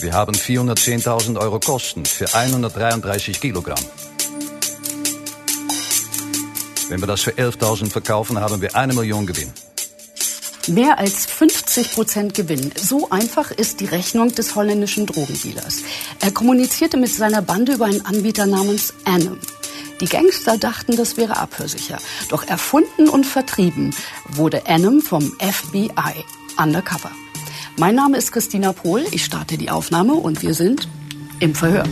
Wir haben 410.000 Euro Kosten für 133 Kilogramm. Wenn wir das für 11.000 verkaufen, haben wir eine Million Gewinn. Mehr als 50 Prozent Gewinn. So einfach ist die Rechnung des holländischen Drogendealers. Er kommunizierte mit seiner Bande über einen Anbieter namens Anim. Die Gangster dachten, das wäre abhörsicher. Doch erfunden und vertrieben wurde Anim vom FBI undercover. Mein Name ist Christina Pohl. Ich starte die Aufnahme und wir sind im Verhör.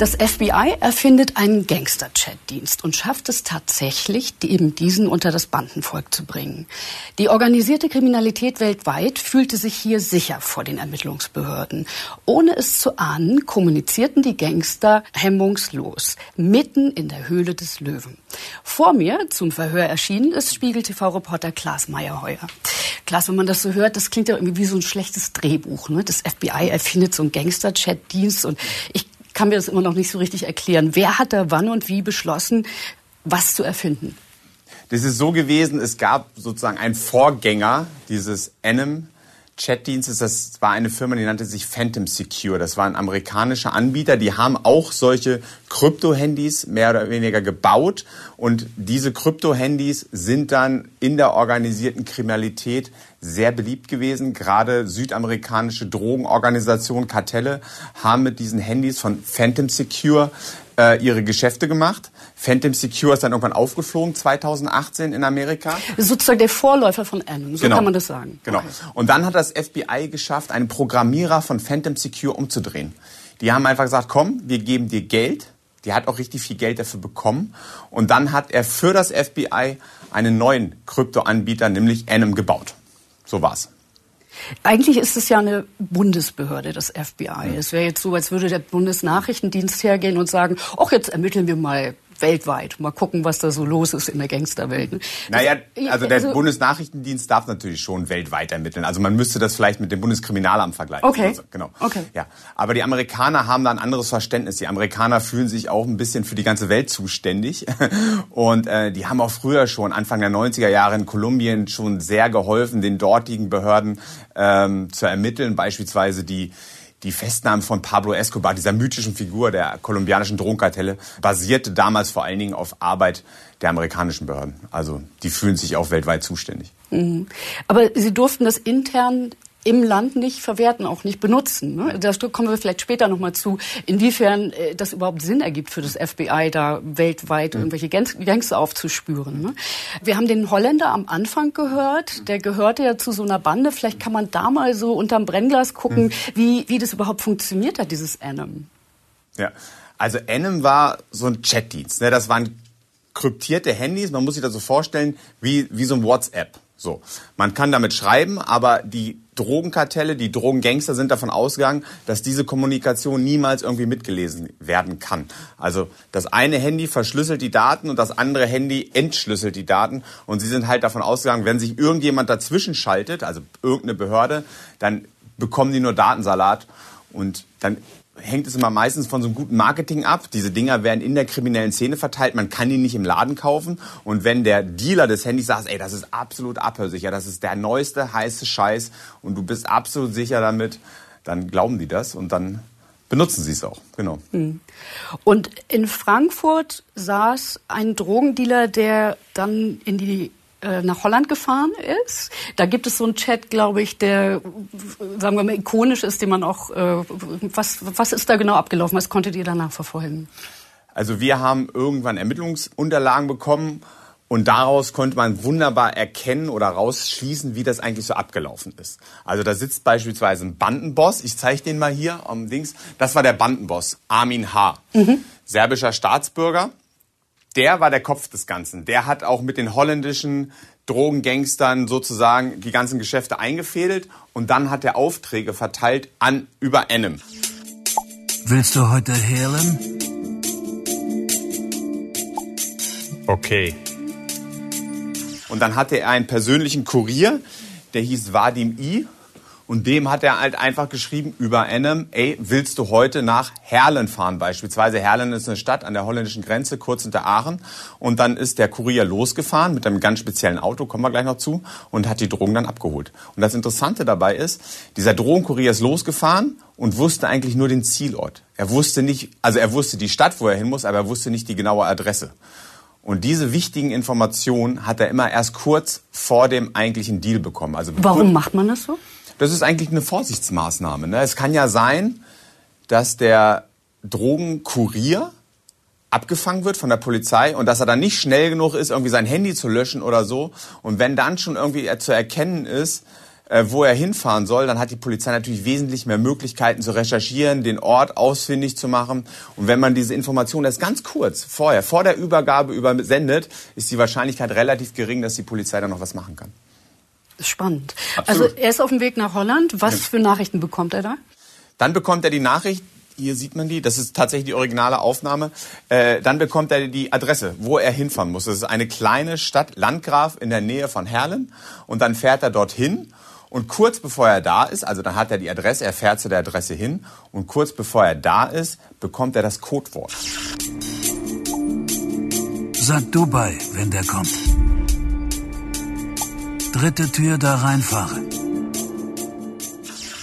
Das FBI erfindet einen Gangster-Chat-Dienst und schafft es tatsächlich, eben diesen unter das Bandenvolk zu bringen. Die organisierte Kriminalität weltweit fühlte sich hier sicher vor den Ermittlungsbehörden. Ohne es zu ahnen, kommunizierten die Gangster hemmungslos, mitten in der Höhle des Löwen. Vor mir, zum Verhör erschienen, ist Spiegel-TV-Reporter Klaas Meyerheuer. Klaas, wenn man das so hört, das klingt ja irgendwie wie so ein schlechtes Drehbuch. Ne? Das FBI erfindet so einen Gangster-Chat-Dienst und ich kann mir das immer noch nicht so richtig erklären. Wer hat da wann und wie beschlossen, was zu erfinden? Das ist so gewesen, es gab sozusagen einen Vorgänger dieses Enem Chatdienstes. Das war eine Firma, die nannte sich Phantom Secure. Das war ein amerikanischer Anbieter. Die haben auch solche Krypto-Handys mehr oder weniger gebaut. Und diese Krypto-Handys sind dann in der organisierten Kriminalität sehr beliebt gewesen. Gerade südamerikanische Drogenorganisationen, Kartelle haben mit diesen Handys von Phantom Secure äh, ihre Geschäfte gemacht. Phantom Secure ist dann irgendwann aufgeflogen, 2018 in Amerika. Sozusagen der Vorläufer von Anon, so genau. kann man das sagen. Genau. Okay. Und dann hat das FBI geschafft, einen Programmierer von Phantom Secure umzudrehen. Die haben einfach gesagt, komm, wir geben dir Geld. Die hat auch richtig viel Geld dafür bekommen. Und dann hat er für das FBI einen neuen Kryptoanbieter, nämlich Anom, gebaut. So war's. Eigentlich ist es ja eine Bundesbehörde, das FBI. Es wäre jetzt so, als würde der Bundesnachrichtendienst hergehen und sagen, ach, jetzt ermitteln wir mal weltweit. Mal gucken, was da so los ist in der Gangsterwelt. Das, naja, also der also, Bundesnachrichtendienst darf natürlich schon weltweit ermitteln. Also man müsste das vielleicht mit dem Bundeskriminalamt vergleichen. Okay. Also, genau. Okay. Ja. Aber die Amerikaner haben da ein anderes Verständnis. Die Amerikaner fühlen sich auch ein bisschen für die ganze Welt zuständig. Und äh, die haben auch früher schon, Anfang der 90er Jahre in Kolumbien, schon sehr geholfen, den dortigen Behörden ähm, zu ermitteln. Beispielsweise die die Festnahme von Pablo Escobar, dieser mythischen Figur der kolumbianischen Drogenkartelle, basierte damals vor allen Dingen auf Arbeit der amerikanischen Behörden. Also die fühlen sich auch weltweit zuständig. Mhm. Aber Sie durften das intern im Land nicht verwerten, auch nicht benutzen. Ne? Da kommen wir vielleicht später nochmal zu, inwiefern äh, das überhaupt Sinn ergibt für das FBI, da weltweit mhm. irgendwelche Gangster aufzuspüren. Ne? Wir haben den Holländer am Anfang gehört, der gehörte ja zu so einer Bande. Vielleicht kann man da mal so unterm Brennglas gucken, mhm. wie, wie das überhaupt funktioniert hat, dieses Anim. Ja, also Anim war so ein Chatdienst. Ne? Das waren kryptierte Handys. Man muss sich das so vorstellen wie, wie so ein WhatsApp. So, man kann damit schreiben, aber die Drogenkartelle, die Drogengangster sind davon ausgegangen, dass diese Kommunikation niemals irgendwie mitgelesen werden kann. Also das eine Handy verschlüsselt die Daten und das andere Handy entschlüsselt die Daten und sie sind halt davon ausgegangen, wenn sich irgendjemand dazwischen schaltet, also irgendeine Behörde, dann bekommen die nur Datensalat und dann hängt es immer meistens von so einem guten Marketing ab. Diese Dinger werden in der kriminellen Szene verteilt. Man kann die nicht im Laden kaufen. Und wenn der Dealer des Handys sagt, ey, das ist absolut abhörsicher, das ist der neueste heiße Scheiß und du bist absolut sicher damit, dann glauben die das und dann benutzen sie es auch. Genau. Hm. Und in Frankfurt saß ein Drogendealer, der dann in die nach Holland gefahren ist. Da gibt es so einen Chat, glaube ich, der, sagen wir mal, ikonisch ist, den man auch, äh, was, was ist da genau abgelaufen? Was konntet ihr danach verfolgen? Also wir haben irgendwann Ermittlungsunterlagen bekommen und daraus konnte man wunderbar erkennen oder rausschließen, wie das eigentlich so abgelaufen ist. Also da sitzt beispielsweise ein Bandenboss. Ich zeige den mal hier am Dings. Das war der Bandenboss, Armin H., mhm. serbischer Staatsbürger der war der Kopf des Ganzen. Der hat auch mit den holländischen Drogengangstern sozusagen die ganzen Geschäfte eingefädelt und dann hat er Aufträge verteilt an über Enem. Willst du heute hehlen? Okay. Und dann hatte er einen persönlichen Kurier, der hieß Vadim I. Und dem hat er halt einfach geschrieben über Enem, ey, willst du heute nach Herlen fahren beispielsweise? Herlen ist eine Stadt an der holländischen Grenze, kurz hinter Aachen. Und dann ist der Kurier losgefahren mit einem ganz speziellen Auto, kommen wir gleich noch zu, und hat die Drogen dann abgeholt. Und das Interessante dabei ist, dieser Drogenkurier ist losgefahren und wusste eigentlich nur den Zielort. Er wusste nicht, also er wusste die Stadt, wo er hin muss, aber er wusste nicht die genaue Adresse. Und diese wichtigen Informationen hat er immer erst kurz vor dem eigentlichen Deal bekommen. Also Warum macht man das so? Das ist eigentlich eine Vorsichtsmaßnahme. Ne? Es kann ja sein, dass der Drogenkurier abgefangen wird von der Polizei und dass er dann nicht schnell genug ist, irgendwie sein Handy zu löschen oder so. Und wenn dann schon irgendwie zu erkennen ist, äh, wo er hinfahren soll, dann hat die Polizei natürlich wesentlich mehr Möglichkeiten zu recherchieren, den Ort ausfindig zu machen. Und wenn man diese Information erst ganz kurz vorher, vor der Übergabe übersendet, ist die Wahrscheinlichkeit relativ gering, dass die Polizei dann noch was machen kann. Spannend. Absolut. Also er ist auf dem Weg nach Holland. Was ja. für Nachrichten bekommt er da? Dann bekommt er die Nachricht, hier sieht man die, das ist tatsächlich die originale Aufnahme. Äh, dann bekommt er die Adresse, wo er hinfahren muss. Das ist eine kleine Stadt, Landgraf in der Nähe von Herlen. Und dann fährt er dorthin. Und kurz bevor er da ist, also dann hat er die Adresse, er fährt zu der Adresse hin. Und kurz bevor er da ist, bekommt er das Codewort. Sag Dubai, wenn der kommt. Dritte Tür da reinfahren.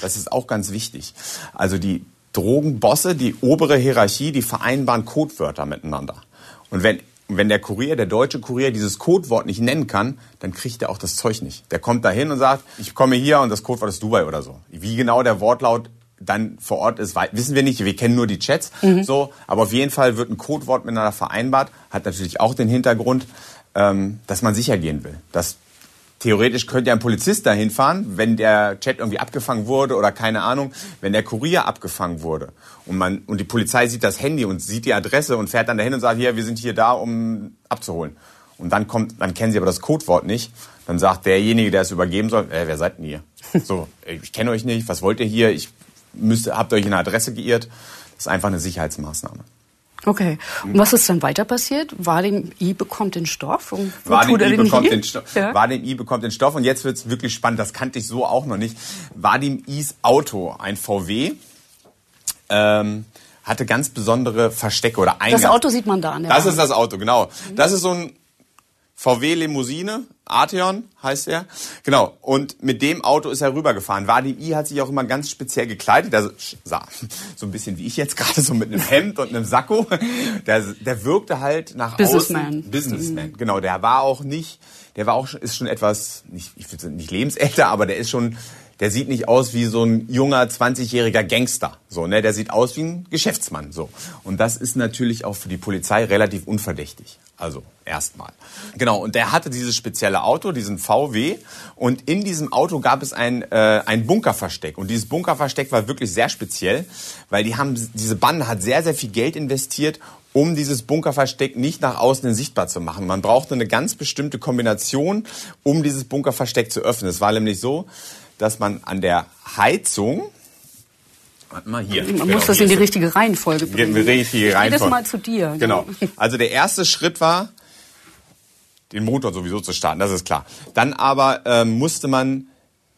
Das ist auch ganz wichtig. Also die Drogenbosse, die obere Hierarchie, die vereinbaren Codewörter miteinander. Und wenn, wenn der Kurier, der deutsche Kurier, dieses Codewort nicht nennen kann, dann kriegt er auch das Zeug nicht. Der kommt da hin und sagt, ich komme hier und das Codewort ist Dubai oder so. Wie genau der Wortlaut dann vor Ort ist, wissen wir nicht. Wir kennen nur die Chats. Mhm. So, aber auf jeden Fall wird ein Codewort miteinander vereinbart. Hat natürlich auch den Hintergrund, ähm, dass man sicher gehen will, dass Theoretisch könnte ja ein Polizist dahin fahren, wenn der Chat irgendwie abgefangen wurde oder keine Ahnung, wenn der Kurier abgefangen wurde und man und die Polizei sieht das Handy und sieht die Adresse und fährt dann dahin und sagt, hier, wir sind hier da, um abzuholen. Und dann kommt, dann kennen sie aber das Codewort nicht. Dann sagt derjenige, der es übergeben soll, äh, wer seid denn ihr? So, ich kenne euch nicht, was wollt ihr hier? Ich müsste, habt euch in eine Adresse geirrt. Das ist einfach eine Sicherheitsmaßnahme. Okay. Und was ist dann weiter passiert? Vadim I bekommt den Stoff? Und Vadim I bekommt den Stoff. Ja. Vadim I bekommt den Stoff. Und jetzt wird es wirklich spannend. Das kannte ich so auch noch nicht. Vadim Is Auto, ein VW, ähm, hatte ganz besondere Verstecke oder Eingang. Das Auto sieht man da an der Das Bahn. ist das Auto, genau. Das ist so ein VW Limousine, Arteon heißt er. Genau. Und mit dem Auto ist er rübergefahren. Vadim I hat sich auch immer ganz speziell gekleidet. Der sah so ein bisschen wie ich jetzt gerade, so mit einem Hemd und einem Sakko. Der, der wirkte halt nach Businessman. außen. Businessman. Mhm. Genau. Der war auch nicht, der war auch, ist schon etwas, nicht, ich würde nicht lebensälter, aber der ist schon, der sieht nicht aus wie so ein junger 20-jähriger Gangster, so, ne, der sieht aus wie ein Geschäftsmann, so. Und das ist natürlich auch für die Polizei relativ unverdächtig. Also erstmal. Genau, und der hatte dieses spezielle Auto, diesen VW. Und in diesem Auto gab es ein, äh, ein Bunkerversteck. Und dieses Bunkerversteck war wirklich sehr speziell, weil die haben, diese Bande hat sehr, sehr viel Geld investiert, um dieses Bunkerversteck nicht nach außen sichtbar zu machen. Man brauchte eine ganz bestimmte Kombination, um dieses Bunkerversteck zu öffnen. Es war nämlich so, dass man an der Heizung, Warte mal hier. Man genau, muss das in die richtige Reihenfolge bringen. Die richtige Reihenfolge. Das mal zu dir. Genau. Also der erste Schritt war, den Motor sowieso zu starten, das ist klar. Dann aber ähm, musste man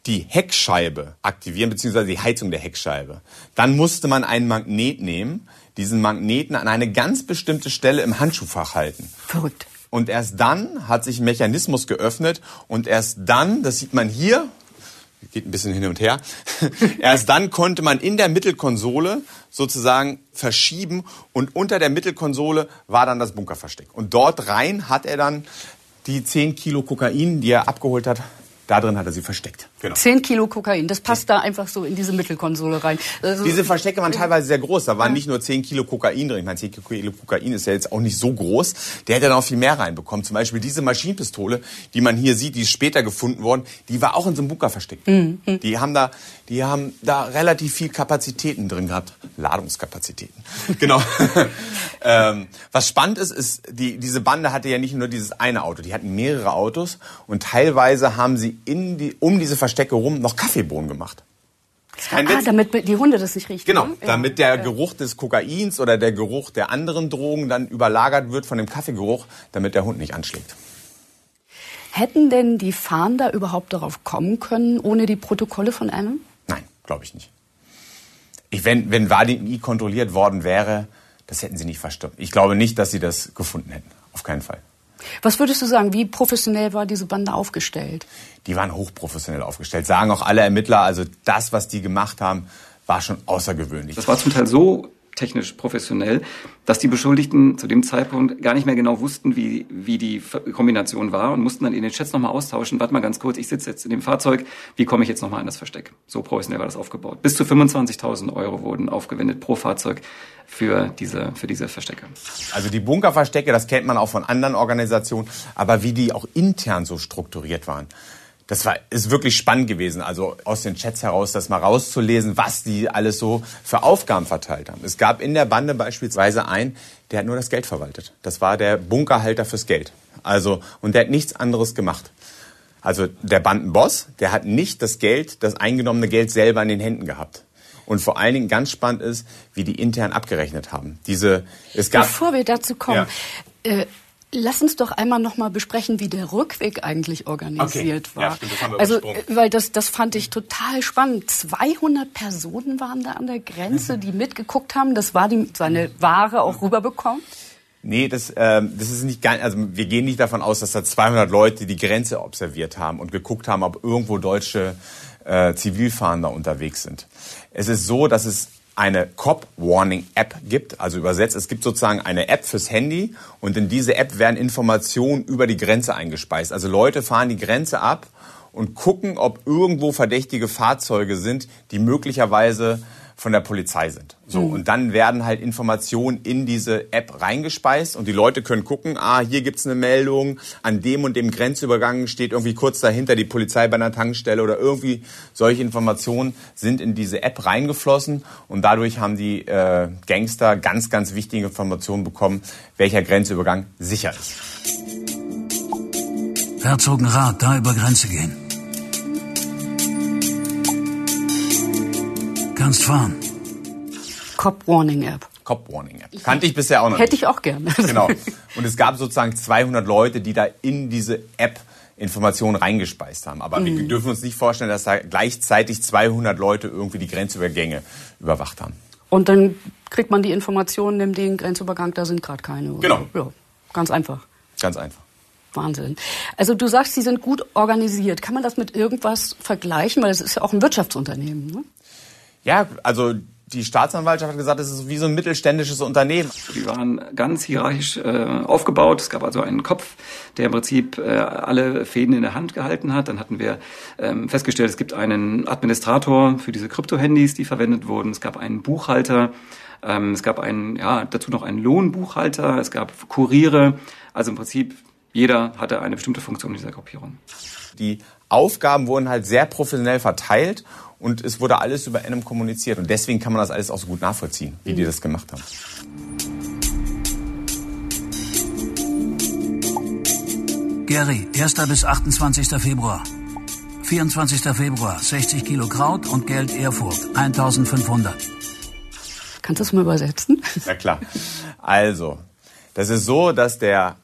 die Heckscheibe aktivieren, beziehungsweise die Heizung der Heckscheibe. Dann musste man einen Magnet nehmen, diesen Magneten an eine ganz bestimmte Stelle im Handschuhfach halten. Verrückt. Und erst dann hat sich ein Mechanismus geöffnet und erst dann, das sieht man hier, geht ein bisschen hin und her. Erst dann konnte man in der Mittelkonsole sozusagen verschieben und unter der Mittelkonsole war dann das Bunkerversteck. Und dort rein hat er dann die 10 Kilo Kokain, die er abgeholt hat, da drin hat er sie versteckt. Genau. 10 Kilo Kokain, das passt da einfach so in diese Mittelkonsole rein. Also diese Verstecke waren teilweise sehr groß. Da waren ja. nicht nur 10 Kilo Kokain drin. Ich meine, 10 Kilo Kokain ist ja jetzt auch nicht so groß. Der hätte dann auch viel mehr reinbekommen. Zum Beispiel diese Maschinenpistole, die man hier sieht, die ist später gefunden worden, die war auch in so einem Bunker versteckt. Mhm. Die haben da, die haben da relativ viel Kapazitäten drin gehabt. Ladungskapazitäten. genau. ähm, was spannend ist, ist, die, diese Bande hatte ja nicht nur dieses eine Auto. Die hatten mehrere Autos und teilweise haben sie die, um diese Verstecke rum noch Kaffeebohnen gemacht. Ah, damit die Hunde das nicht riechen. Genau, ne? damit der. Geruch des Kokains oder der Geruch der anderen Drogen dann überlagert wird von dem Kaffeegeruch, damit der Hund nicht anschlägt. Hätten denn die Fahnder überhaupt darauf kommen können, ohne die Protokolle von einem? glaube ich nicht. Ich, wenn, wenn Vadim I kontrolliert worden wäre, das hätten sie nicht verstanden. Ich glaube nicht, dass sie das gefunden hätten. Auf keinen Fall. Was würdest du sagen, wie professionell war diese Bande aufgestellt? Die waren hochprofessionell aufgestellt, sagen auch alle Ermittler. Also das, was die gemacht haben, war schon außergewöhnlich. Das war zum Teil so technisch professionell, dass die Beschuldigten zu dem Zeitpunkt gar nicht mehr genau wussten, wie, wie die Kombination war und mussten dann in den Chats nochmal austauschen. Warte mal ganz kurz, ich sitze jetzt in dem Fahrzeug, wie komme ich jetzt nochmal in das Versteck? So professionell war das aufgebaut. Bis zu 25.000 Euro wurden aufgewendet pro Fahrzeug für diese, für diese Verstecke. Also die Bunkerverstecke, das kennt man auch von anderen Organisationen, aber wie die auch intern so strukturiert waren das war, ist wirklich spannend gewesen, also aus den Chats heraus das mal rauszulesen, was die alles so für Aufgaben verteilt haben. Es gab in der Bande beispielsweise einen, der hat nur das Geld verwaltet. Das war der Bunkerhalter fürs Geld. Also, und der hat nichts anderes gemacht. Also der Bandenboss, der hat nicht das Geld, das eingenommene Geld selber in den Händen gehabt. Und vor allen Dingen ganz spannend ist, wie die intern abgerechnet haben. Diese, es gab, Bevor wir dazu kommen, ja. äh, Lass uns doch einmal noch mal besprechen, wie der Rückweg eigentlich organisiert okay. war. Ja, stimmt, das haben wir also, weil das, das fand ich total spannend. 200 Personen waren da an der Grenze, die mitgeguckt haben. Das war die, seine Ware auch rüberbekommt. Nee, das, ähm, das ist nicht ganz, also wir gehen nicht davon aus, dass da 200 Leute die Grenze observiert haben und geguckt haben, ob irgendwo deutsche äh, Zivilfahnder unterwegs sind. Es ist so, dass es eine Cop Warning App gibt, also übersetzt, es gibt sozusagen eine App fürs Handy und in diese App werden Informationen über die Grenze eingespeist. Also Leute fahren die Grenze ab und gucken, ob irgendwo verdächtige Fahrzeuge sind, die möglicherweise von der Polizei sind. So, mhm. und dann werden halt Informationen in diese App reingespeist und die Leute können gucken, ah, hier gibt's eine Meldung, an dem und dem Grenzübergang steht irgendwie kurz dahinter die Polizei bei einer Tankstelle oder irgendwie solche Informationen sind in diese App reingeflossen und dadurch haben die äh, Gangster ganz, ganz wichtige Informationen bekommen, welcher Grenzübergang sicher ist. Herzogenrath, da über Grenze gehen. Kannst fahren. Cop Warning App. Cop Warning App. Kannte ich bisher auch noch. Hätte ich auch gerne. Genau. Und es gab sozusagen 200 Leute, die da in diese App Informationen reingespeist haben. Aber mhm. wir dürfen uns nicht vorstellen, dass da gleichzeitig 200 Leute irgendwie die Grenzübergänge überwacht haben. Und dann kriegt man die Informationen, nimm den Grenzübergang, da sind gerade keine. Oder? Genau. Ja, ganz einfach. Ganz einfach. Wahnsinn. Also du sagst, sie sind gut organisiert. Kann man das mit irgendwas vergleichen? Weil es ist ja auch ein Wirtschaftsunternehmen. Ne? Ja, also die Staatsanwaltschaft hat gesagt, es ist wie so ein mittelständisches Unternehmen. Die waren ganz hierarchisch äh, aufgebaut. Es gab also einen Kopf, der im Prinzip äh, alle Fäden in der Hand gehalten hat. Dann hatten wir ähm, festgestellt, es gibt einen Administrator für diese Krypto-Handys, die verwendet wurden. Es gab einen Buchhalter. Ähm, es gab einen, ja, dazu noch einen Lohnbuchhalter. Es gab Kuriere. Also im Prinzip jeder hatte eine bestimmte Funktion in dieser Gruppierung. Die Aufgaben wurden halt sehr professionell verteilt und es wurde alles über NM kommuniziert. Und deswegen kann man das alles auch so gut nachvollziehen, wie mhm. die das gemacht haben. Gary, 1. bis 28. Februar. 24. Februar, 60 Kilo Kraut und Geld Erfurt, 1500. Kannst du das mal übersetzen? Ja klar. Also, das ist so, dass der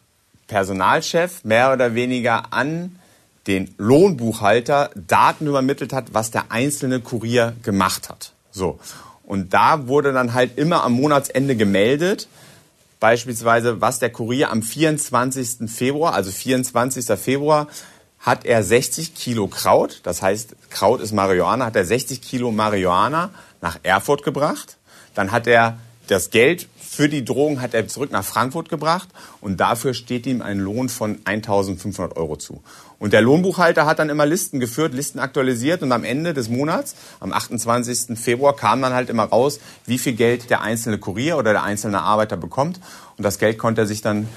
Personalchef mehr oder weniger an den Lohnbuchhalter Daten übermittelt hat, was der einzelne Kurier gemacht hat. So. Und da wurde dann halt immer am Monatsende gemeldet, beispielsweise, was der Kurier am 24. Februar, also 24. Februar, hat er 60 Kilo Kraut, das heißt, Kraut ist Marihuana, hat er 60 Kilo Marihuana nach Erfurt gebracht. Dann hat er das Geld für die Drogen hat er zurück nach Frankfurt gebracht und dafür steht ihm ein Lohn von 1500 Euro zu. Und der Lohnbuchhalter hat dann immer Listen geführt, Listen aktualisiert und am Ende des Monats, am 28. Februar, kam dann halt immer raus, wie viel Geld der einzelne Kurier oder der einzelne Arbeiter bekommt. Und das Geld konnte er sich dann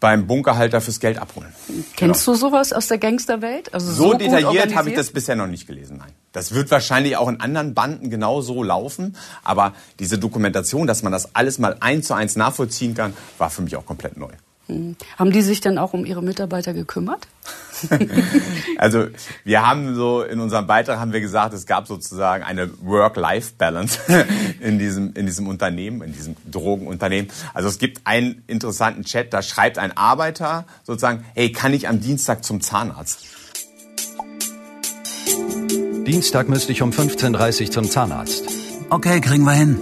beim Bunkerhalter fürs Geld abholen. Kennst genau. du sowas aus der Gangsterwelt? Also so, so detailliert habe ich das bisher noch nicht gelesen, nein. Das wird wahrscheinlich auch in anderen Banden genau so laufen, aber diese Dokumentation, dass man das alles mal eins zu eins nachvollziehen kann, war für mich auch komplett neu. Hm. Haben die sich dann auch um ihre Mitarbeiter gekümmert? also wir haben so in unserem Beitrag haben wir gesagt, es gab sozusagen eine Work-Life-Balance in diesem in diesem Unternehmen, in diesem Drogenunternehmen. Also es gibt einen interessanten Chat, da schreibt ein Arbeiter sozusagen, hey, kann ich am Dienstag zum Zahnarzt? Dienstag müsste ich um 15.30 Uhr zum Zahnarzt. Okay, kriegen wir hin.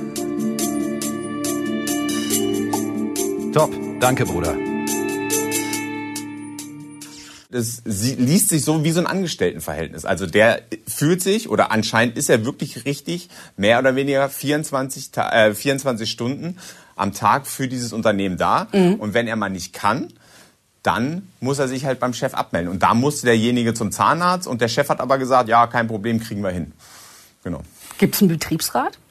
Top, danke, Bruder. das liest sich so wie so ein Angestelltenverhältnis. Also der fühlt sich, oder anscheinend ist er wirklich richtig, mehr oder weniger 24, äh, 24 Stunden am Tag für dieses Unternehmen da. Mhm. Und wenn er mal nicht kann, dann muss er sich halt beim Chef abmelden. Und da musste derjenige zum Zahnarzt und der Chef hat aber gesagt, ja, kein Problem, kriegen wir hin. Genau. Gibt es einen Betriebsrat?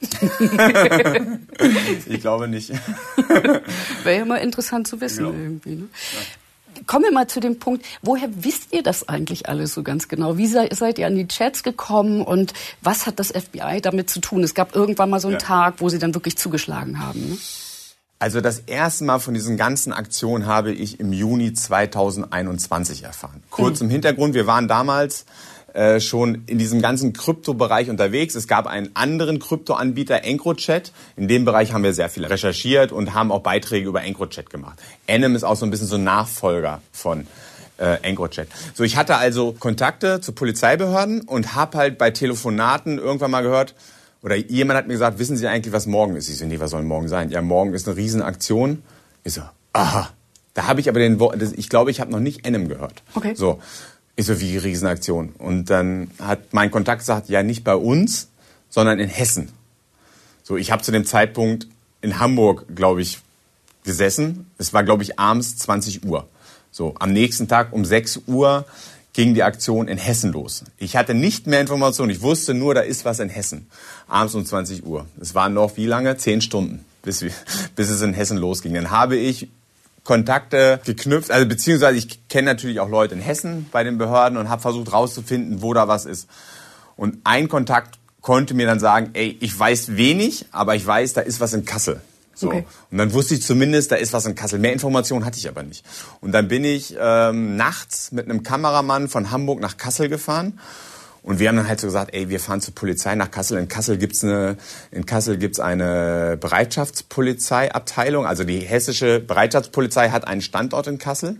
ich glaube nicht. Wäre ja mal interessant zu wissen genau. irgendwie. Ne? kommen wir mal zu dem Punkt, woher wisst ihr das eigentlich alles so ganz genau? Wie seid ihr an die Chats gekommen und was hat das FBI damit zu tun? Es gab irgendwann mal so einen ja. Tag, wo sie dann wirklich zugeschlagen haben. Ne? Also das erste Mal von diesen ganzen Aktionen habe ich im Juni 2021 erfahren. Kurz mhm. im Hintergrund, wir waren damals äh, schon in diesem ganzen Kryptobereich unterwegs. Es gab einen anderen Kryptoanbieter, EncroChat. In dem Bereich haben wir sehr viel recherchiert und haben auch Beiträge über EncroChat gemacht. Enem ist auch so ein bisschen so ein Nachfolger von äh, EncroChat. So, ich hatte also Kontakte zu Polizeibehörden und habe halt bei Telefonaten irgendwann mal gehört, oder jemand hat mir gesagt, wissen Sie eigentlich, was morgen ist? Ich so, nee, was soll morgen sein? Ja, morgen ist eine Riesenaktion. Ich so, aha. Da habe ich aber den Wort, ich glaube, ich habe noch nicht Enem gehört. Okay. So. Ich so, wie Riesenaktion. Und dann hat mein Kontakt gesagt, ja, nicht bei uns, sondern in Hessen. So, ich habe zu dem Zeitpunkt in Hamburg, glaube ich, gesessen. Es war, glaube ich, abends 20 Uhr. So, am nächsten Tag um 6 Uhr ging die Aktion in Hessen los. Ich hatte nicht mehr Informationen. Ich wusste nur, da ist was in Hessen. Abends um 20 Uhr. Es waren noch wie lange? Zehn Stunden, bis, wir, bis es in Hessen losging. Dann habe ich Kontakte geknüpft, also beziehungsweise ich kenne natürlich auch Leute in Hessen bei den Behörden und habe versucht rauszufinden, wo da was ist. Und ein Kontakt konnte mir dann sagen, ey, ich weiß wenig, aber ich weiß, da ist was in Kassel. So. Okay. Und dann wusste ich zumindest, da ist was in Kassel. Mehr Informationen hatte ich aber nicht. Und dann bin ich ähm, nachts mit einem Kameramann von Hamburg nach Kassel gefahren und wir haben dann halt so gesagt, ey, wir fahren zur Polizei nach Kassel. In Kassel gibt's eine, in Kassel gibt's eine Bereitschaftspolizeiabteilung. Also die hessische Bereitschaftspolizei hat einen Standort in Kassel.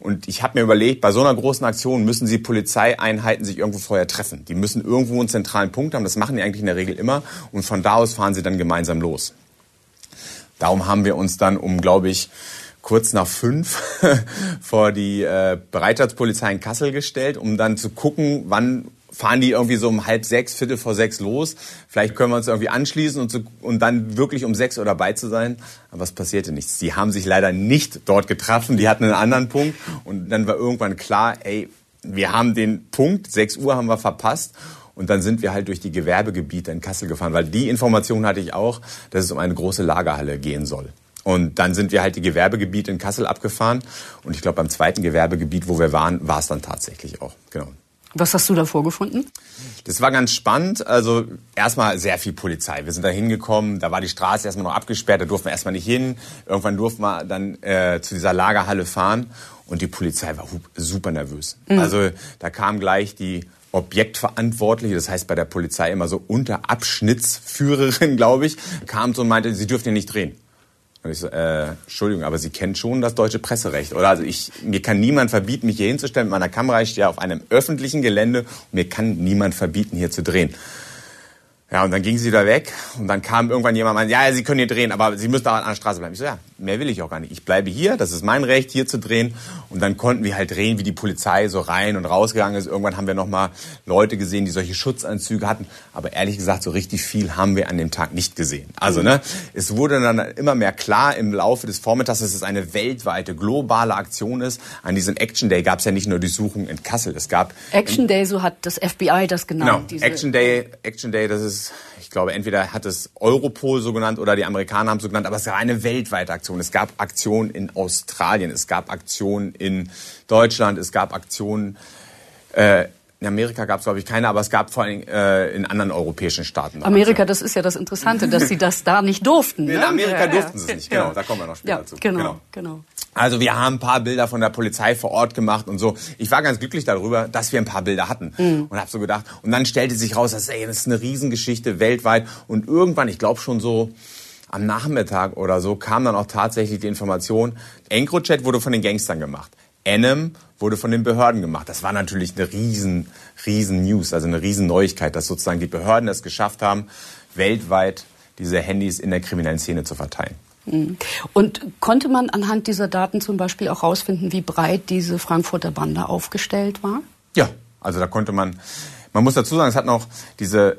Und ich habe mir überlegt, bei so einer großen Aktion müssen sie Polizeieinheiten sich irgendwo vorher treffen. Die müssen irgendwo einen zentralen Punkt haben. Das machen die eigentlich in der Regel immer. Und von da aus fahren sie dann gemeinsam los. Darum haben wir uns dann um, glaube ich, kurz nach fünf vor die äh, Bereitschaftspolizei in Kassel gestellt, um dann zu gucken, wann fahren die irgendwie so um halb sechs, viertel vor sechs los. Vielleicht können wir uns irgendwie anschließen und, so, und dann wirklich um sechs Uhr dabei zu sein. Aber es passierte nichts. Die haben sich leider nicht dort getroffen. Die hatten einen anderen Punkt. Und dann war irgendwann klar, ey, wir haben den Punkt, sechs Uhr haben wir verpasst. Und dann sind wir halt durch die Gewerbegebiete in Kassel gefahren, weil die Information hatte ich auch, dass es um eine große Lagerhalle gehen soll. Und dann sind wir halt die Gewerbegebiete in Kassel abgefahren. Und ich glaube, beim zweiten Gewerbegebiet, wo wir waren, war es dann tatsächlich auch. Genau. Was hast du da vorgefunden? Das war ganz spannend. Also erstmal sehr viel Polizei. Wir sind da hingekommen, da war die Straße erstmal noch abgesperrt, da durften wir erstmal nicht hin. Irgendwann durften wir dann äh, zu dieser Lagerhalle fahren und die Polizei war super nervös. Mhm. Also da kam gleich die Objektverantwortliche, das heißt bei der Polizei immer so Unterabschnittsführerin, glaube ich, kam so und meinte, sie dürfen hier nicht drehen. Und ich so, äh, Entschuldigung, aber Sie kennen schon das deutsche Presserecht, oder? Also ich, mir kann niemand verbieten, mich hier hinzustellen mit meiner Kamera. Ich stehe auf einem öffentlichen Gelände und mir kann niemand verbieten, hier zu drehen. Ja, und dann ging sie da weg und dann kam irgendwann jemand und meinte, ja, Sie können hier drehen, aber Sie müssen da an der Straße bleiben. Ich so, ja, mehr will ich auch gar nicht. Ich bleibe hier, das ist mein Recht, hier zu drehen. Und dann konnten wir halt drehen, wie die Polizei so rein und rausgegangen ist. Irgendwann haben wir nochmal Leute gesehen, die solche Schutzanzüge hatten. Aber ehrlich gesagt, so richtig viel haben wir an dem Tag nicht gesehen. Also, ne, es wurde dann immer mehr klar im Laufe des Vormittags, dass es eine weltweite, globale Aktion ist. An diesem Action Day gab es ja nicht nur Durchsuchungen in Kassel. Es gab Action Day, so hat das FBI das genannt. Genau, Action Day, Action Day, das ist ich glaube, entweder hat es Europol so genannt oder die Amerikaner haben es so genannt, aber es war eine weltweite Aktion. Es gab Aktionen in Australien, es gab Aktionen in Deutschland, es gab Aktionen äh, in Amerika gab es, glaube ich, keine, aber es gab vor allem äh, in anderen europäischen Staaten. Amerika, das ist ja das Interessante, dass sie das da nicht durften. Ne? In Amerika ja, durften ja. sie es nicht, genau. Da kommen wir noch später ja, zu. Genau, genau. genau. Also wir haben ein paar Bilder von der Polizei vor Ort gemacht und so. Ich war ganz glücklich darüber, dass wir ein paar Bilder hatten mhm. und habe so gedacht. Und dann stellte sich raus, dass ey, das ist eine Riesengeschichte weltweit. Und irgendwann, ich glaube schon so am Nachmittag oder so, kam dann auch tatsächlich die Information, EncroChat wurde von den Gangstern gemacht. Enem wurde von den Behörden gemacht. Das war natürlich eine riesen, riesen News, also eine riesen Neuigkeit, dass sozusagen die Behörden es geschafft haben, weltweit diese Handys in der kriminellen Szene zu verteilen. Mhm. Und konnte man anhand dieser Daten zum Beispiel auch herausfinden, wie breit diese Frankfurter Bande aufgestellt war? Ja, also da konnte man, man muss dazu sagen, es hat noch diese,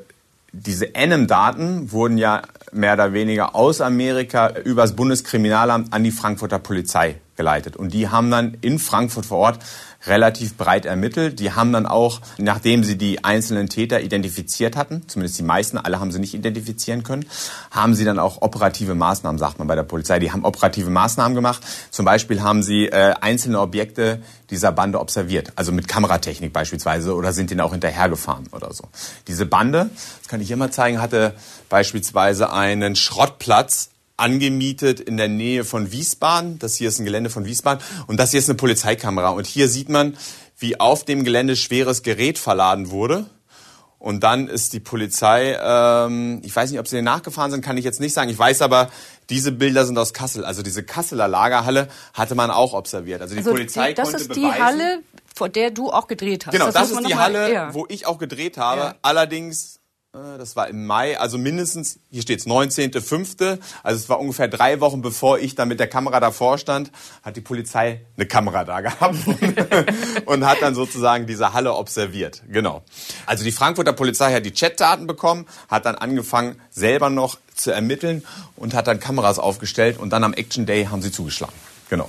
diese NM-Daten wurden ja mehr oder weniger aus Amerika übers Bundeskriminalamt an die Frankfurter Polizei geleitet. Und die haben dann in Frankfurt vor Ort relativ breit ermittelt. Die haben dann auch, nachdem sie die einzelnen Täter identifiziert hatten, zumindest die meisten, alle haben sie nicht identifizieren können, haben sie dann auch operative Maßnahmen, sagt man bei der Polizei. Die haben operative Maßnahmen gemacht. Zum Beispiel haben sie äh, einzelne Objekte dieser Bande observiert, also mit Kameratechnik beispielsweise, oder sind ihnen auch hinterhergefahren oder so. Diese Bande, das kann ich hier mal zeigen, hatte beispielsweise einen Schrottplatz angemietet in der Nähe von Wiesbaden. Das hier ist ein Gelände von Wiesbaden und das hier ist eine Polizeikamera. Und hier sieht man, wie auf dem Gelände schweres Gerät verladen wurde. Und dann ist die Polizei, ähm, ich weiß nicht, ob sie nachgefahren sind, kann ich jetzt nicht sagen. Ich weiß aber, diese Bilder sind aus Kassel. Also diese Kasseler Lagerhalle hatte man auch observiert. Also die also Polizei die, das konnte ist beweisen, die Halle, vor der du auch gedreht hast. Genau, das, das ist die Halle, ja. wo ich auch gedreht habe. Ja. Allerdings das war im Mai, also mindestens, hier steht's 19.05., also es war ungefähr drei Wochen bevor ich da mit der Kamera davor stand, hat die Polizei eine Kamera da gehabt und hat dann sozusagen diese Halle observiert. Genau. Also die Frankfurter Polizei hat die Chatdaten bekommen, hat dann angefangen selber noch zu ermitteln und hat dann Kameras aufgestellt und dann am Action Day haben sie zugeschlagen. Genau.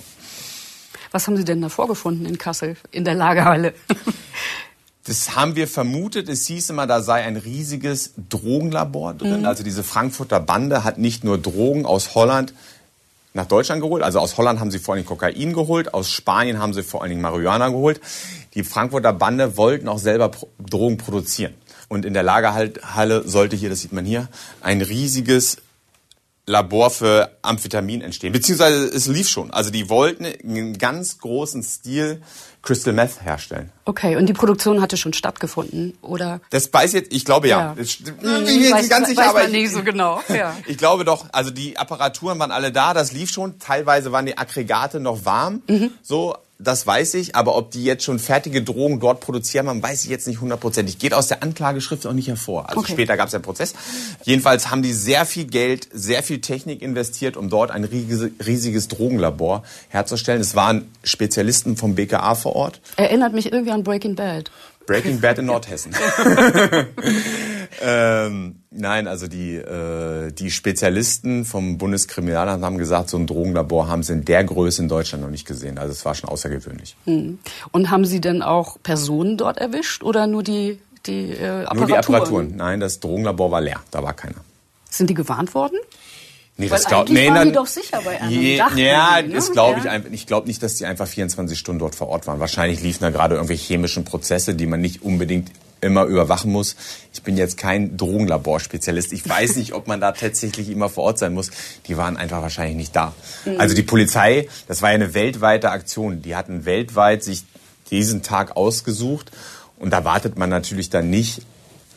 Was haben Sie denn da vorgefunden in Kassel, in der Lagerhalle? Das haben wir vermutet. Es hieß immer, da sei ein riesiges Drogenlabor drin. Mhm. Also diese Frankfurter Bande hat nicht nur Drogen aus Holland nach Deutschland geholt. Also aus Holland haben sie vor allen Dingen Kokain geholt. Aus Spanien haben sie vor allen Dingen Marihuana geholt. Die Frankfurter Bande wollten auch selber Drogen produzieren. Und in der Lagerhalle sollte hier, das sieht man hier, ein riesiges Labor für Amphetamin entstehen. Beziehungsweise es lief schon. Also die wollten in ganz großen Stil Crystal Meth herstellen. Okay, und die Produktion hatte schon stattgefunden, oder? Das weiß jetzt, ich glaube ja. Ja. St- Hm, ich bin weiß- nicht ganz sicher, weiß aber man ich, nicht so genau, ja. ich glaube doch, also die Apparaturen waren alle da, das lief schon. Teilweise waren die Aggregate noch warm, Mhm. so, das weiß ich. Aber ob die jetzt schon fertige Drogen dort produzieren, man weiß ich jetzt nicht hundertprozentig. Geht aus der Anklageschrift auch nicht hervor. Also Okay. später gab es ja einen Prozess. Jedenfalls haben die sehr viel Geld, sehr viel Technik investiert, um dort ein riesiges, riesiges Drogenlabor herzustellen. Es waren Spezialisten vom BKA vor Ort. Erinnert mich irgendwie an Breaking Bad. Breaking Bad in Nordhessen. ähm, nein, also die, äh, die Spezialisten vom Bundeskriminalamt haben gesagt, so ein Drogenlabor haben sie in der Größe in Deutschland noch nicht gesehen. Also es war schon außergewöhnlich. Hm. Und haben Sie denn auch Personen dort erwischt oder nur die, die äh, Apparaturen? Nur die Apparaturen. Nein, das Drogenlabor war leer. Da war keiner. Sind die gewarnt worden? Nee, Weil eigentlich waren die doch sicher bei einem, Je, dachten ja, ne? das glaube ich einfach. Ich glaube nicht, dass die einfach 24 Stunden dort vor Ort waren. Wahrscheinlich liefen da gerade irgendwelche chemischen Prozesse, die man nicht unbedingt immer überwachen muss. Ich bin jetzt kein Drogenlaborspezialist. Ich weiß nicht, ob man da tatsächlich immer vor Ort sein muss. Die waren einfach wahrscheinlich nicht da. Mhm. Also die Polizei, das war ja eine weltweite Aktion. Die hatten weltweit sich diesen Tag ausgesucht. Und da wartet man natürlich dann nicht,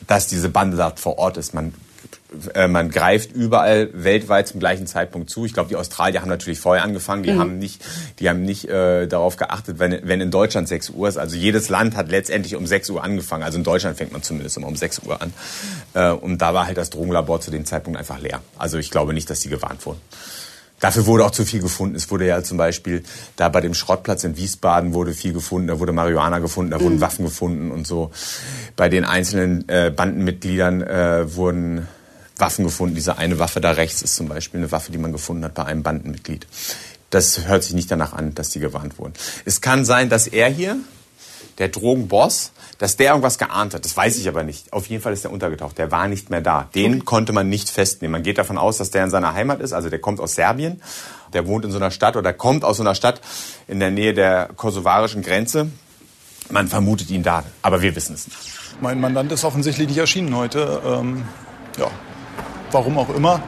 dass diese Bande dort vor Ort ist. Man man greift überall weltweit zum gleichen Zeitpunkt zu. Ich glaube, die Australier haben natürlich vorher angefangen. Die haben nicht, die haben nicht äh, darauf geachtet, wenn, wenn in Deutschland 6 Uhr ist. Also jedes Land hat letztendlich um 6 Uhr angefangen. Also in Deutschland fängt man zumindest immer um 6 Uhr an. Äh, und da war halt das Drogenlabor zu dem Zeitpunkt einfach leer. Also ich glaube nicht, dass die gewarnt wurden. Dafür wurde auch zu viel gefunden. Es wurde ja zum Beispiel da bei dem Schrottplatz in Wiesbaden wurde viel gefunden. Da wurde Marihuana gefunden, da wurden Waffen gefunden und so. Bei den einzelnen äh, Bandenmitgliedern äh, wurden Waffen gefunden. Diese eine Waffe da rechts ist zum Beispiel eine Waffe, die man gefunden hat bei einem Bandenmitglied. Das hört sich nicht danach an, dass die gewarnt wurden. Es kann sein, dass er hier, der Drogenboss, dass der irgendwas geahnt hat. Das weiß ich aber nicht. Auf jeden Fall ist der untergetaucht. Der war nicht mehr da. Den konnte man nicht festnehmen. Man geht davon aus, dass der in seiner Heimat ist. Also der kommt aus Serbien. Der wohnt in so einer Stadt oder kommt aus so einer Stadt in der Nähe der kosovarischen Grenze. Man vermutet ihn da, aber wir wissen es nicht. Mein Mandant ist offensichtlich nicht erschienen heute. Ähm, ja, warum auch immer.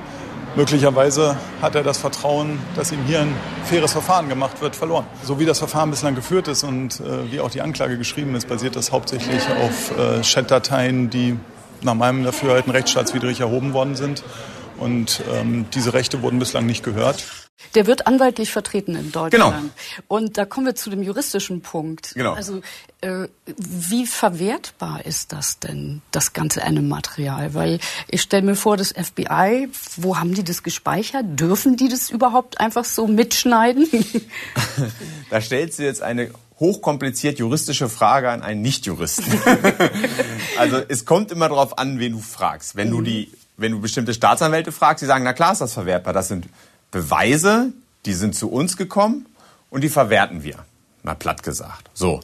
Möglicherweise hat er das Vertrauen, dass ihm hier ein faires Verfahren gemacht wird, verloren. So wie das Verfahren bislang geführt ist und äh, wie auch die Anklage geschrieben ist, basiert das hauptsächlich auf äh, Chatdateien, die nach meinem Dafürhalten rechtsstaatswidrig erhoben worden sind. Und ähm, diese Rechte wurden bislang nicht gehört. Der wird anwaltlich vertreten in Deutschland. Genau. Und da kommen wir zu dem juristischen Punkt. Genau. Also äh, wie verwertbar ist das denn, das ganze Animal-Material? Weil ich stelle mir vor, das FBI, wo haben die das gespeichert? Dürfen die das überhaupt einfach so mitschneiden? da stellst du jetzt eine hochkompliziert juristische Frage an einen Nichtjuristen. also es kommt immer darauf an, wen du fragst. Wenn du die, wenn du bestimmte Staatsanwälte fragst, die sagen, na klar ist das verwertbar. Das sind Beweise, die sind zu uns gekommen und die verwerten wir. Mal platt gesagt. So.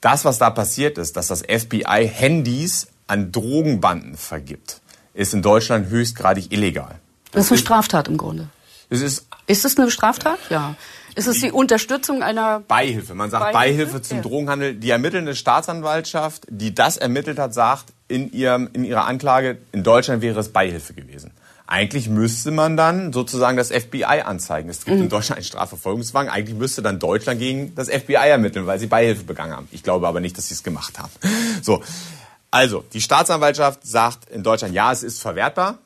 Das, was da passiert ist, dass das FBI Handys an Drogenbanden vergibt, ist in Deutschland höchstgradig illegal. Das ist eine Straftat im Grunde. Es ist Ist es eine Straftat? Ja. Ist es die Unterstützung einer Beihilfe. Man sagt Beihilfe? Beihilfe, zum Ja. Drogenhandel. Die ermittelnde Staatsanwaltschaft, die das ermittelt hat, sagt in, ihrem, in ihrer Anklage, in Deutschland wäre es Beihilfe gewesen. Eigentlich müsste man dann sozusagen das FBI anzeigen. Es gibt Mhm. in Deutschland einen Strafverfolgungswang. Eigentlich müsste dann Deutschland gegen das FBI ermitteln, weil sie Beihilfe begangen haben. Ich glaube aber nicht, dass sie es gemacht haben. So. Also, die Staatsanwaltschaft sagt in Deutschland, ja, es ist verwertbar.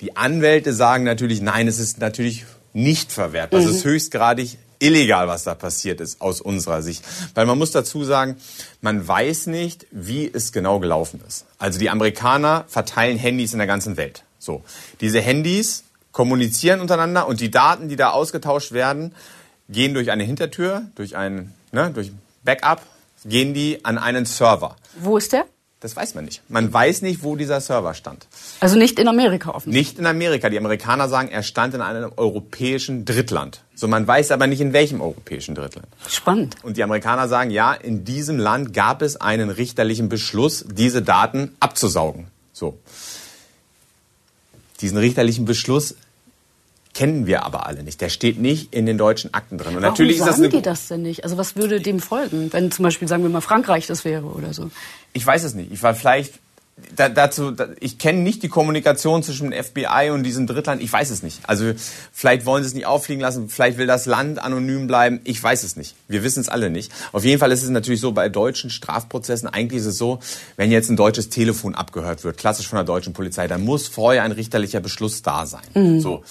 Die Anwälte sagen natürlich, nein, es ist natürlich nicht verwertbar. Es ist höchstgradig illegal, was da passiert ist, aus unserer Sicht. Weil man muss dazu sagen, man weiß nicht, wie es genau gelaufen ist. Also die Amerikaner verteilen Handys in der ganzen Welt. So. Diese Handys kommunizieren untereinander und die Daten, die da ausgetauscht werden, gehen durch eine Hintertür, durch ein, ne, durch Backup, gehen die an einen Server. Wo ist der? Das weiß man nicht. Man weiß nicht, wo dieser Server stand. Also nicht in Amerika offensichtlich. Nicht in Amerika. Die Amerikaner sagen, er stand in einem europäischen Drittland. So, man weiß aber nicht, in welchem europäischen Drittland. Spannend. Und die Amerikaner sagen, ja, in diesem Land gab es einen richterlichen Beschluss, diese Daten abzusaugen. So. Diesen richterlichen Beschluss kennen wir aber alle nicht. Der steht nicht in den deutschen Akten drin. Und Warum natürlich ist das sagen die das denn nicht? Also was würde dem folgen, wenn zum Beispiel, sagen wir mal, Frankreich das wäre oder so? Ich weiß es nicht. Ich war vielleicht da, dazu, da, ich kenne nicht die Kommunikation zwischen dem FBI und diesem Drittland. Ich weiß es nicht. Also vielleicht wollen sie es nicht auffliegen lassen. Vielleicht will das Land anonym bleiben. Ich weiß es nicht. Wir wissen es alle nicht. Auf jeden Fall ist es natürlich so bei deutschen Strafprozessen. Eigentlich ist es so, wenn jetzt ein deutsches Telefon abgehört wird, klassisch von der deutschen Polizei, dann muss vorher ein richterlicher Beschluss da sein. So.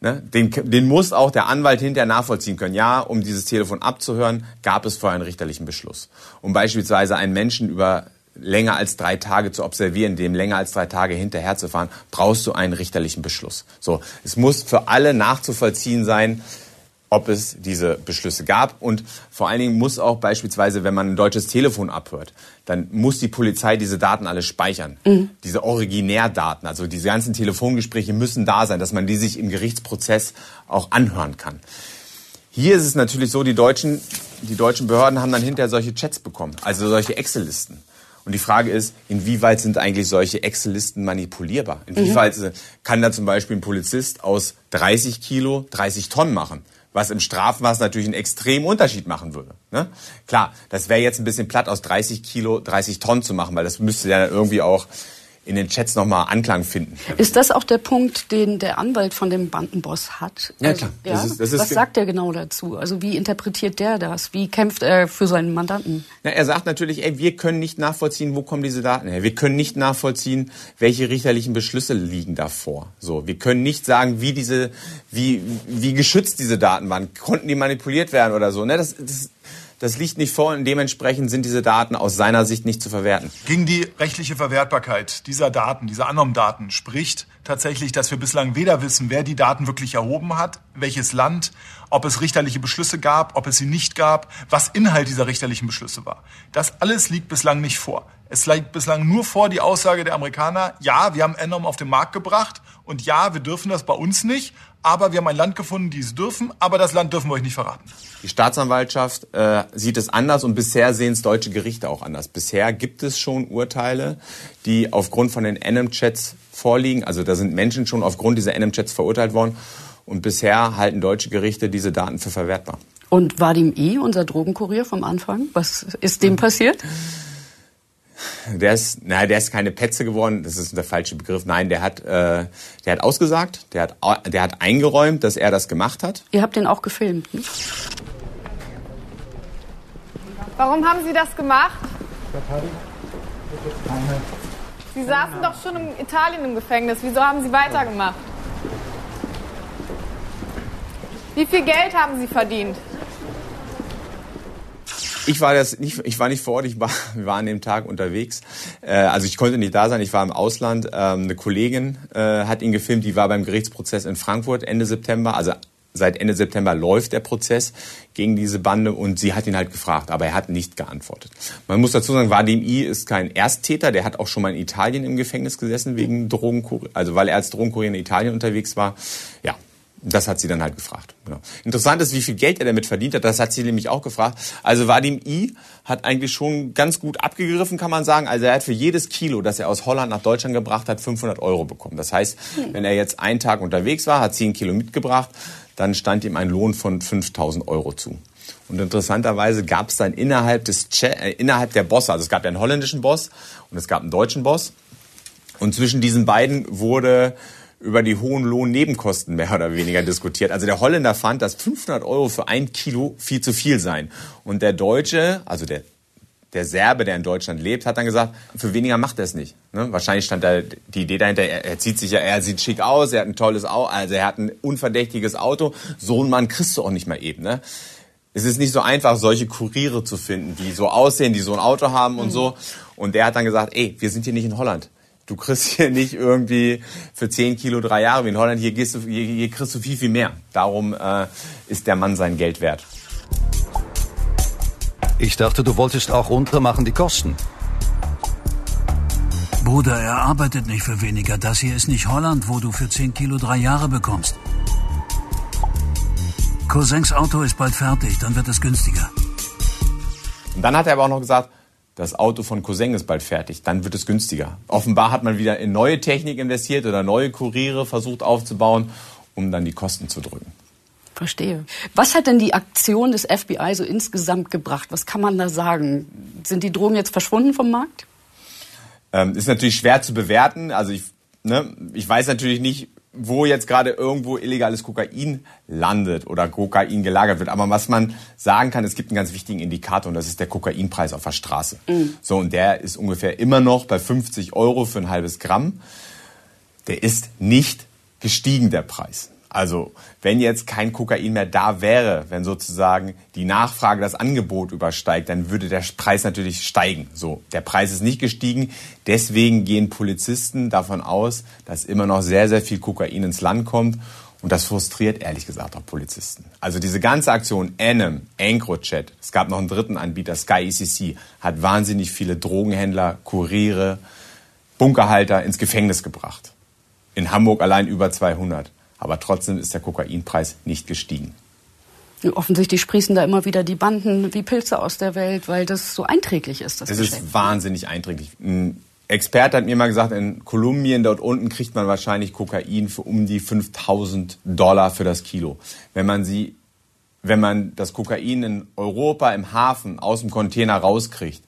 Ne? Den, den muss auch der Anwalt hinterher nachvollziehen können. Ja, um dieses Telefon abzuhören, gab es vorher einen richterlichen Beschluss. Um beispielsweise einen Menschen über länger als drei Tage zu observieren, dem länger als drei Tage hinterherzufahren, brauchst du einen richterlichen Beschluss. So, es muss für alle nachzuvollziehen sein, ob es diese Beschlüsse gab. Und vor allen Dingen muss auch beispielsweise, wenn man ein deutsches Telefon abhört, dann muss die Polizei diese Daten alle speichern. Diese Originärdaten, also diese ganzen Telefongespräche müssen da sein, dass man die sich im Gerichtsprozess auch anhören kann. Hier ist es natürlich so, die deutschen, die deutschen Behörden haben dann hinterher solche Chats bekommen, also solche Excel-Listen. Und die Frage ist, inwieweit sind eigentlich solche Excel-Listen manipulierbar? Inwieweit äh, kann da zum Beispiel ein Polizist aus 30 Kilo 30 Tonnen machen? Was im Strafmaß natürlich einen extremen Unterschied machen würde. Ne? Klar, das wäre jetzt ein bisschen platt, aus 30 Kilo 30 Tonnen zu machen, weil das müsste ja dann irgendwie auch in den Chats nochmal Anklang finden. Ist das auch der Punkt, den der Anwalt von dem Bandenboss hat? Ja, Also, klar. ja? Das ist- das ist Was sagt er genau dazu? Also wie interpretiert der das? Wie kämpft er für seinen Mandanten? Ja, er sagt natürlich, ey, wir können nicht nachvollziehen, wo kommen diese Daten her. Wir können nicht nachvollziehen, welche richterlichen Beschlüsse liegen davor. So, wir können nicht sagen, wie diese, wie, wie geschützt diese Daten waren. Konnten die manipuliert werden oder so. Ne? Das, das, das liegt nicht vor und dementsprechend sind diese Daten aus seiner Sicht nicht zu verwerten. Gegen die rechtliche Verwertbarkeit dieser Daten, dieser Annom-Daten spricht tatsächlich, dass wir bislang weder wissen, wer die Daten wirklich erhoben hat, welches Land, ob es richterliche Beschlüsse gab, ob es sie nicht gab, was Inhalt dieser richterlichen Beschlüsse war. Das alles liegt bislang nicht vor. Es liegt bislang nur vor die Aussage der Amerikaner, ja, wir haben Annom auf den Markt gebracht und ja, wir dürfen das bei uns nicht, aber wir haben ein Land gefunden, die es dürfen, aber das Land dürfen wir euch nicht verraten. Die Staatsanwaltschaft äh, sieht es anders und bisher sehen es deutsche Gerichte auch anders. Bisher gibt es schon Urteile, die aufgrund von den NM-Chats vorliegen. Also da sind Menschen schon aufgrund dieser NM-Chats verurteilt worden. Und bisher halten deutsche Gerichte diese Daten für verwertbar. Und Vadim I, unser Drogenkurier vom Anfang, was ist dem passiert? Der ist, na, der ist keine Petze geworden. Das ist der falsche Begriff. Nein, der hat, äh, der hat ausgesagt. Der hat, der hat eingeräumt, dass er das gemacht hat. Ihr habt den auch gefilmt, ne? Warum haben Sie das gemacht? Sie saßen doch schon in Italien im Gefängnis. Wieso haben Sie weitergemacht? Wie viel Geld haben Sie verdient? Ich war das nicht, ich war nicht vor Ort, ich war, wir waren an dem Tag unterwegs. Äh, also ich konnte nicht da sein, ich war im Ausland. Ähm, eine Kollegin äh, hat ihn gefilmt, die war beim Gerichtsprozess in Frankfurt Ende September. Also seit Ende September läuft der Prozess gegen diese Bande und sie hat ihn halt gefragt, aber er hat nicht geantwortet. Man muss dazu sagen, Vadim I ist kein Ersttäter, der hat auch schon mal in Italien im Gefängnis gesessen wegen Drogenkurier, also weil er als Drogenkurier in Italien unterwegs war. Ja, das hat sie dann halt gefragt. Genau. Interessant ist, wie viel Geld er damit verdient hat. Das hat sie nämlich auch gefragt. Also Vadim I hat eigentlich schon ganz gut abgegriffen, kann man sagen. Also er hat für jedes Kilo, das er aus Holland nach Deutschland gebracht hat, 500 Euro bekommen. Das heißt, wenn er jetzt einen Tag unterwegs war, hat 10 Kilo mitgebracht, dann stand ihm ein Lohn von 5000 Euro zu. Und interessanterweise gab es dann innerhalb, des äh, innerhalb der Bosse, also es gab ja einen holländischen Boss und es gab einen deutschen Boss. Und zwischen diesen beiden wurde über die hohen Lohnnebenkosten mehr oder weniger diskutiert. Also der Holländer fand, dass 500 Euro für ein Kilo viel zu viel seien. Und der Deutsche, also der, der Serbe, der in Deutschland lebt, hat dann gesagt, für weniger macht er es nicht. Ne? Wahrscheinlich stand da die Idee dahinter, er, er zieht sich ja, er sieht schick aus, er hat ein tolles Auto, also er hat ein unverdächtiges Auto. So einen Mann kriegst du auch nicht mal eben. Ne? Es ist nicht so einfach, solche Kuriere zu finden, die so aussehen, die so ein Auto haben und mhm. so. Und der hat dann gesagt, ey, wir sind hier nicht in Holland. Du kriegst hier nicht irgendwie für 10 Kilo drei Jahre wie in Holland. Hier, gehst du, hier, hier kriegst du viel, viel mehr. Darum äh, ist der Mann sein Geld wert. Ich dachte, du wolltest auch runtermachen die Kosten. Bruder, er arbeitet nicht für weniger. Das hier ist nicht Holland, wo du für 10 Kilo drei Jahre bekommst. Cousins Auto ist bald fertig, dann wird es günstiger. Und dann hat er aber auch noch gesagt, das Auto von Cousin ist bald fertig, dann wird es günstiger. Offenbar hat man wieder in neue Technik investiert oder neue Kuriere versucht aufzubauen, um dann die Kosten zu drücken. Verstehe. Was hat denn die Aktion des FBI so insgesamt gebracht? Was kann man da sagen? Sind die Drogen jetzt verschwunden vom Markt? Ähm, ist natürlich schwer zu bewerten. Also ich, ne, ich weiß natürlich nicht, wo jetzt gerade irgendwo illegales Kokain landet oder Kokain gelagert wird. Aber was man sagen kann, es gibt einen ganz wichtigen Indikator und das ist der Kokainpreis auf der Straße. Mhm. So, und der ist ungefähr immer noch bei 50 Euro für ein halbes Gramm. Der ist nicht gestiegen, der Preis. Also wenn jetzt kein Kokain mehr da wäre, wenn sozusagen die Nachfrage das Angebot übersteigt, dann würde der Preis natürlich steigen. So, der Preis ist nicht gestiegen. Deswegen gehen Polizisten davon aus, dass immer noch sehr, sehr viel Kokain ins Land kommt. Und das frustriert ehrlich gesagt auch Polizisten. Also diese ganze Aktion Anem, EncroChat, es gab noch einen dritten Anbieter, Sky ECC, hat wahnsinnig viele Drogenhändler, Kuriere, Bunkerhalter ins Gefängnis gebracht. In Hamburg allein über 200. Aber trotzdem ist der Kokainpreis nicht gestiegen. Offensichtlich sprießen da immer wieder die Banden wie Pilze aus der Welt, weil das so einträglich ist. Das es ist wahnsinnig einträglich. Ein Experte hat mir mal gesagt, in Kolumbien dort unten kriegt man wahrscheinlich Kokain für um die 5000 Dollar für das Kilo. Wenn man sie, wenn man das Kokain in Europa im Hafen aus dem Container rauskriegt,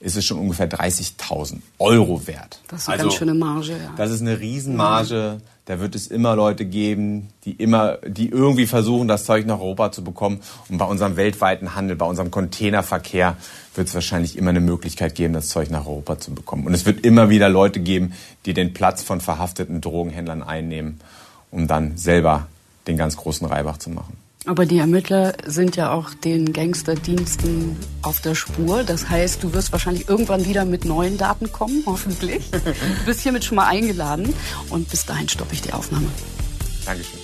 ist es schon ungefähr 30.000 Euro wert. Das ist eine also, ganz schöne Marge. Ja. Das ist eine Riesenmarge. Mhm. Da wird es immer Leute geben, die immer, die irgendwie versuchen, das Zeug nach Europa zu bekommen. Und bei unserem weltweiten Handel, bei unserem Containerverkehr wird es wahrscheinlich immer eine Möglichkeit geben, das Zeug nach Europa zu bekommen. Und es wird immer wieder Leute geben, die den Platz von verhafteten Drogenhändlern einnehmen, um dann selber den ganz großen Reibach zu machen. Aber die Ermittler sind ja auch den Gangsterdiensten auf der Spur. Das heißt, du wirst wahrscheinlich irgendwann wieder mit neuen Daten kommen, hoffentlich. Du bist hiermit schon mal eingeladen und bis dahin stoppe ich die Aufnahme. Dankeschön.